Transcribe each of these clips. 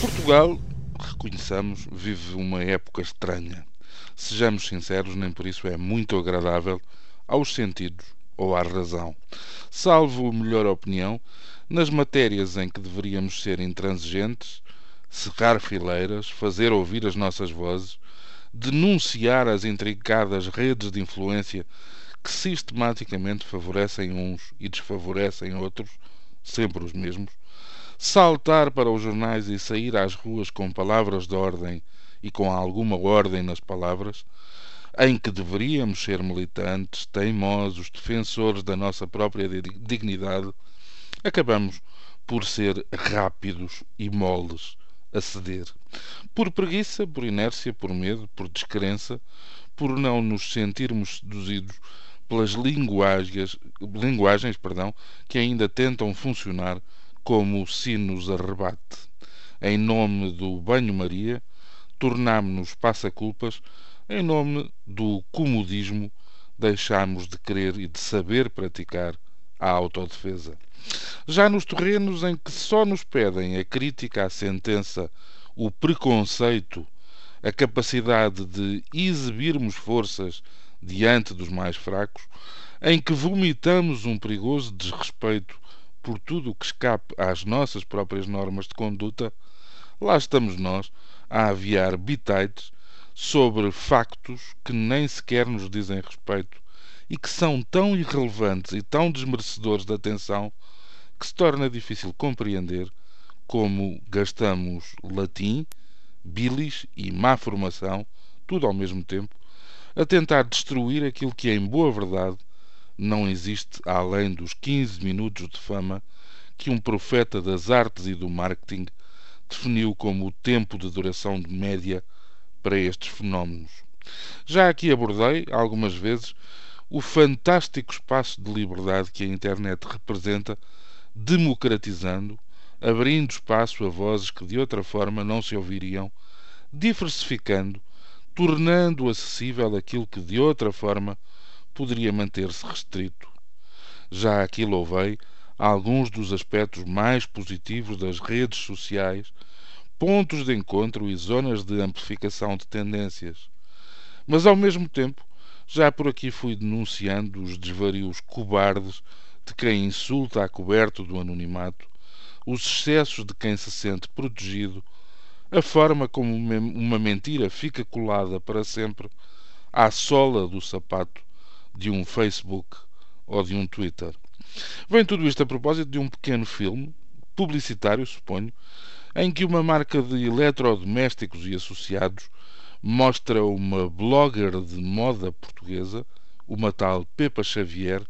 Portugal, reconheçamos, vive uma época estranha. Sejamos sinceros, nem por isso é muito agradável aos sentidos ou à razão. Salvo melhor opinião, nas matérias em que deveríamos ser intransigentes, cerrar fileiras, fazer ouvir as nossas vozes, denunciar as intricadas redes de influência que sistematicamente favorecem uns e desfavorecem outros, sempre os mesmos, saltar para os jornais e sair às ruas com palavras de ordem e com alguma ordem nas palavras, em que deveríamos ser militantes, teimosos, defensores da nossa própria dignidade, acabamos por ser rápidos e moles a ceder. Por preguiça, por inércia, por medo, por descrença, por não nos sentirmos seduzidos pelas linguagens, linguagens perdão, que ainda tentam funcionar como sinos a rebate. Em nome do banho-maria, tornámo-nos passa-culpas, em nome do comodismo, deixámos de querer e de saber praticar a autodefesa. Já nos terrenos em que só nos pedem a crítica à sentença, o preconceito, a capacidade de exibirmos forças diante dos mais fracos, em que vomitamos um perigoso desrespeito por tudo o que escape às nossas próprias normas de conduta, lá estamos nós a aviar bitites sobre factos que nem sequer nos dizem respeito e que são tão irrelevantes e tão desmerecedores de atenção que se torna difícil compreender como gastamos latim, bilis e má formação, tudo ao mesmo tempo, a tentar destruir aquilo que, em boa verdade, não existe além dos 15 minutos de fama que um profeta das artes e do marketing definiu como o tempo de duração de média para estes fenómenos. Já aqui abordei, algumas vezes, o fantástico espaço de liberdade que a internet representa, democratizando, abrindo espaço a vozes que de outra forma não se ouviriam, diversificando, tornando acessível aquilo que de outra forma poderia manter-se restrito. Já aqui louvei alguns dos aspectos mais positivos das redes sociais, pontos de encontro e zonas de amplificação de tendências. Mas ao mesmo tempo, já por aqui fui denunciando os desvarios cobardes de quem insulta a coberto do anonimato, os excessos de quem se sente protegido, a forma como uma mentira fica colada para sempre à sola do sapato de um Facebook ou de um Twitter. Vem tudo isto a propósito de um pequeno filme, publicitário, suponho, em que uma marca de eletrodomésticos e associados mostra uma blogger de moda portuguesa, uma tal Pepa Xavier,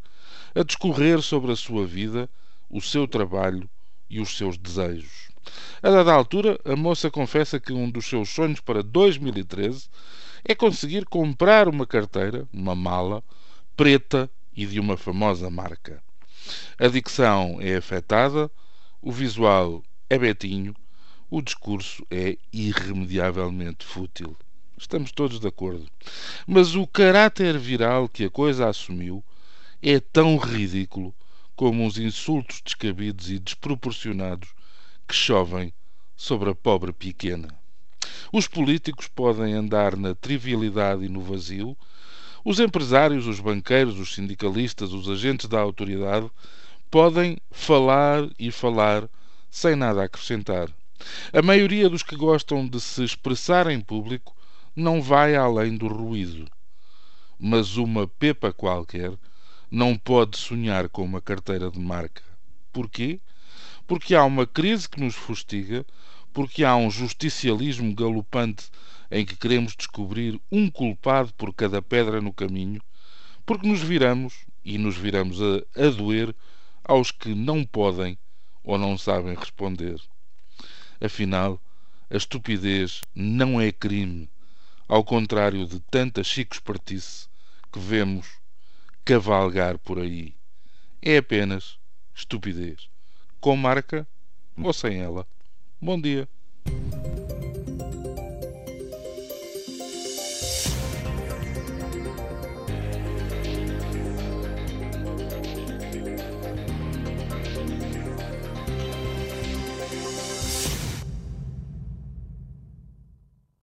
a discorrer sobre a sua vida, o seu trabalho e os seus desejos. A dada altura, a moça confessa que um dos seus sonhos para 2013 é conseguir comprar uma carteira, uma mala, preta e de uma famosa marca. A dicção é afetada, o visual é betinho, o discurso é irremediavelmente fútil. Estamos todos de acordo. Mas o caráter viral que a coisa assumiu é tão ridículo como os insultos descabidos e desproporcionados que chovem sobre a pobre pequena. Os políticos podem andar na trivialidade e no vazio, os empresários, os banqueiros, os sindicalistas, os agentes da autoridade podem falar e falar sem nada acrescentar. A maioria dos que gostam de se expressar em público não vai além do ruído. Mas uma pepa qualquer não pode sonhar com uma carteira de marca. Porquê? Porque há uma crise que nos fustiga, porque há um justicialismo galopante em que queremos descobrir um culpado por cada pedra no caminho, porque nos viramos, e nos viramos a, a doer, aos que não podem ou não sabem responder. Afinal, a estupidez não é crime, ao contrário de tanta chico-espertice que vemos cavalgar por aí. É apenas estupidez. Com marca ou sem ela. Bom dia.